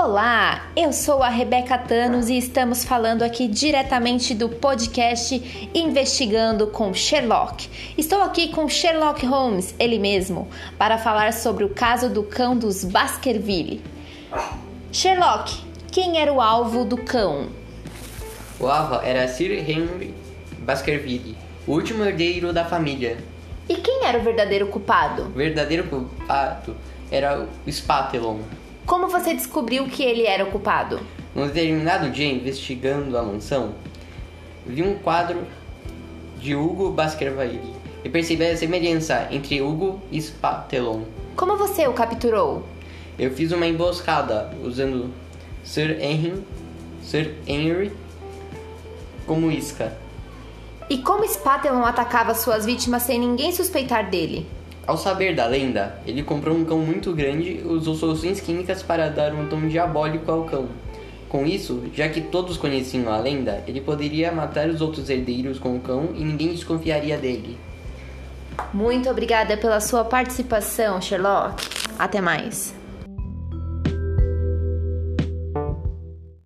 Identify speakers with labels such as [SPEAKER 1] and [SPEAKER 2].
[SPEAKER 1] Olá, eu sou a Rebeca Thanos e estamos falando aqui diretamente do podcast Investigando com Sherlock. Estou aqui com Sherlock Holmes, ele mesmo, para falar sobre o caso do cão dos Baskerville. Sherlock, quem era o alvo do cão?
[SPEAKER 2] O alvo era Sir Henry Baskerville, o último herdeiro da família.
[SPEAKER 1] E quem era o verdadeiro culpado?
[SPEAKER 2] O verdadeiro culpado era o Spatelon.
[SPEAKER 1] Como você descobriu que ele era o culpado?
[SPEAKER 2] Num determinado dia, investigando a mansão, vi um quadro de Hugo Baskerville e percebi a semelhança entre Hugo e Spatelon.
[SPEAKER 1] Como você o capturou?
[SPEAKER 2] Eu fiz uma emboscada usando Sir Henry, Sir Henry como isca.
[SPEAKER 1] E como Spatelon atacava suas vítimas sem ninguém suspeitar dele?
[SPEAKER 2] Ao saber da lenda, ele comprou um cão muito grande e usou soluções químicas para dar um tom diabólico ao cão. Com isso, já que todos conheciam a lenda, ele poderia matar os outros herdeiros com o cão e ninguém desconfiaria dele.
[SPEAKER 1] Muito obrigada pela sua participação, Sherlock. Até mais.